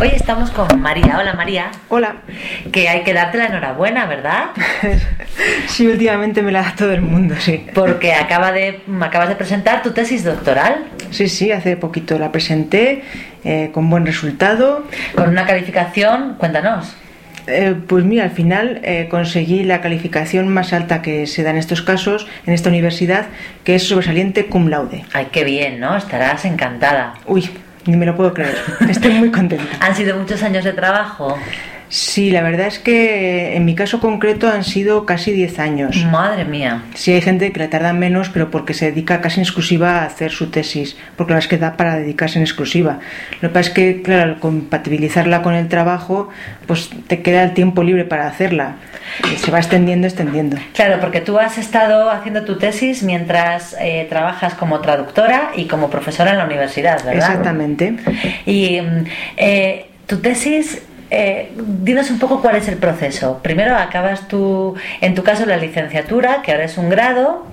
Hoy estamos con María. Hola María. Hola. Que hay que darte la enhorabuena, ¿verdad? sí, últimamente me la da todo el mundo, sí. Porque acaba de, acabas de presentar tu tesis doctoral. Sí, sí, hace poquito la presenté eh, con buen resultado. Con una calificación, cuéntanos. Eh, pues mira, al final eh, conseguí la calificación más alta que se da en estos casos en esta universidad, que es sobresaliente cum laude. Ay, qué bien, ¿no? Estarás encantada. Uy, ni me lo puedo creer. Estoy muy contenta. ¿Han sido muchos años de trabajo? Sí, la verdad es que en mi caso concreto han sido casi 10 años. Madre mía. Sí, hay gente que le tarda menos, pero porque se dedica casi en exclusiva a hacer su tesis, porque la verdad es que da para dedicarse en exclusiva. Lo que pasa es que, claro, al compatibilizarla con el trabajo, pues te queda el tiempo libre para hacerla. Se va extendiendo, extendiendo. Claro, porque tú has estado haciendo tu tesis mientras eh, trabajas como traductora y como profesora en la universidad, ¿verdad? Exactamente. Y mm, eh, tu tesis eh, dinos un poco cuál es el proceso. Primero acabas tú, en tu caso, la licenciatura, que ahora es un grado.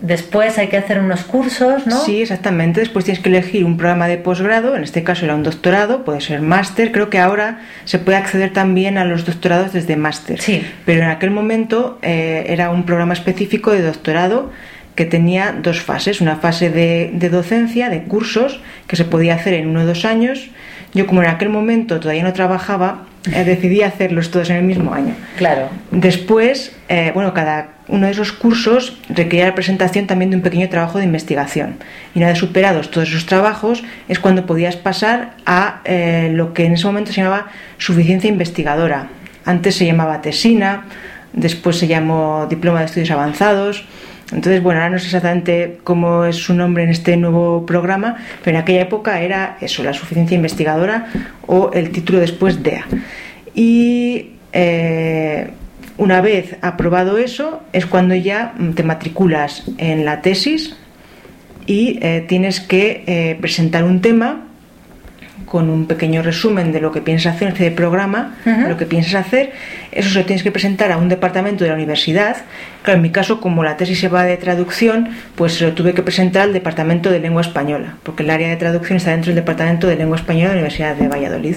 Después hay que hacer unos cursos, ¿no? Sí, exactamente. Después tienes que elegir un programa de posgrado, en este caso era un doctorado, puede ser máster. Creo que ahora se puede acceder también a los doctorados desde máster. Sí. Pero en aquel momento eh, era un programa específico de doctorado que tenía dos fases. Una fase de, de docencia, de cursos, que se podía hacer en uno o dos años yo como en aquel momento todavía no trabajaba, eh, decidí hacerlos todos en el mismo año. Claro. Después, eh, bueno, cada uno de esos cursos requería la presentación también de un pequeño trabajo de investigación. Y una vez superados todos esos trabajos es cuando podías pasar a eh, lo que en ese momento se llamaba suficiencia investigadora. Antes se llamaba tesina, después se llamó diploma de estudios avanzados. Entonces, bueno, ahora no sé exactamente cómo es su nombre en este nuevo programa, pero en aquella época era eso, la suficiencia investigadora o el título después DEA. Y eh, una vez aprobado eso, es cuando ya te matriculas en la tesis y eh, tienes que eh, presentar un tema con un pequeño resumen de lo que piensas hacer en este programa, lo que piensas hacer. Eso se lo tienes que presentar a un departamento de la universidad. Claro, en mi caso, como la tesis se va de traducción, pues se lo tuve que presentar al departamento de lengua española, porque el área de traducción está dentro del departamento de lengua española de la Universidad de Valladolid.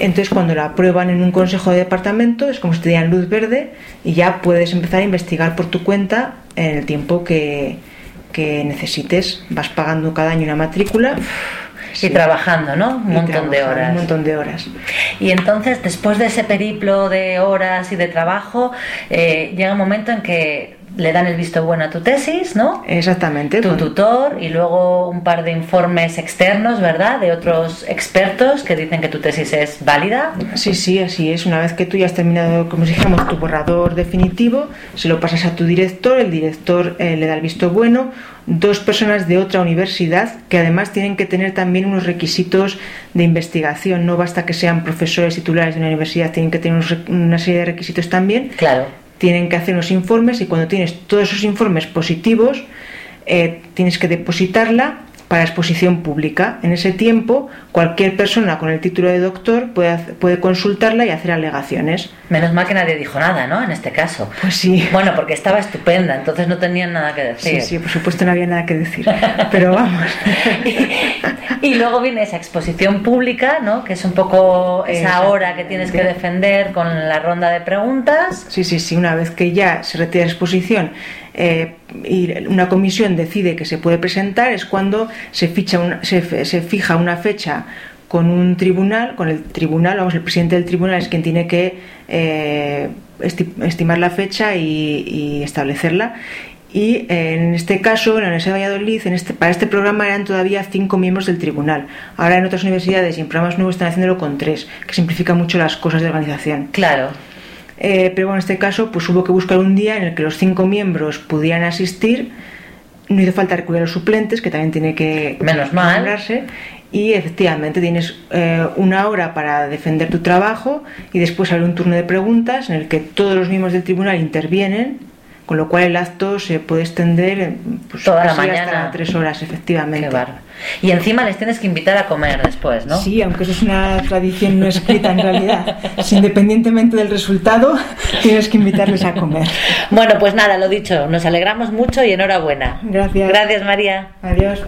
Entonces, cuando la aprueban en un consejo de departamento, es como si te dieran luz verde y ya puedes empezar a investigar por tu cuenta en el tiempo que, que necesites. Vas pagando cada año una matrícula y trabajando, ¿no? Un montón de horas. Un montón de horas. Y entonces, después de ese periplo de horas y de trabajo, eh, llega un momento en que le dan el visto bueno a tu tesis, ¿no? Exactamente. Tu tutor y luego un par de informes externos, ¿verdad? De otros expertos que dicen que tu tesis es válida. Sí, sí, así es. Una vez que tú ya has terminado, como dijimos, tu borrador definitivo, se lo pasas a tu director, el director eh, le da el visto bueno, dos personas de otra universidad que además tienen que tener también unos requisitos de investigación. No basta que sean profesores titulares de una universidad, tienen que tener una serie de requisitos también. Claro tienen que hacer unos informes y cuando tienes todos esos informes positivos, eh, tienes que depositarla para exposición pública. En ese tiempo, cualquier persona con el título de doctor puede, puede consultarla y hacer alegaciones. Menos mal que nadie dijo nada, ¿no? En este caso. Pues sí. Bueno, porque estaba estupenda, entonces no tenían nada que decir. Sí, sí, por supuesto no había nada que decir. Pero vamos. y, luego viene esa exposición pública, ¿no? Que es un poco esa hora que tienes que defender con la ronda de preguntas. Sí, sí, sí. Una vez que ya se retira la exposición eh, y una comisión decide que se puede presentar es cuando se, ficha se, se, fija una fecha con un tribunal, con el tribunal, vamos, el presidente del tribunal es quien tiene que eh, estimar la fecha y, establecerla. Y eh, en este caso, en la Universidad de Valladolid, en este, para este programa eran todavía cinco miembros del tribunal. Ahora en otras universidades y en programas nuevos están haciéndolo con tres, que simplifica mucho las cosas de organización. Claro. Eh, pero bueno, en este caso pues hubo que buscar un día en el que los cinco miembros pudieran asistir. No hizo falta recurrir a los suplentes, que también tiene que Menos mal. Y efectivamente tienes eh, una hora para defender tu trabajo y después habrá un turno de preguntas en el que todos los miembros del tribunal intervienen con lo cual el acto se puede extender pues, toda la mañana hasta tres horas efectivamente. Y encima les tienes que invitar a comer después no sí aunque eso es una tradición no escrita en realidad. Independientemente del resultado tienes que invitarles a comer. Bueno pues nada lo dicho nos alegramos mucho y enhorabuena. Gracias. Gracias María. Adiós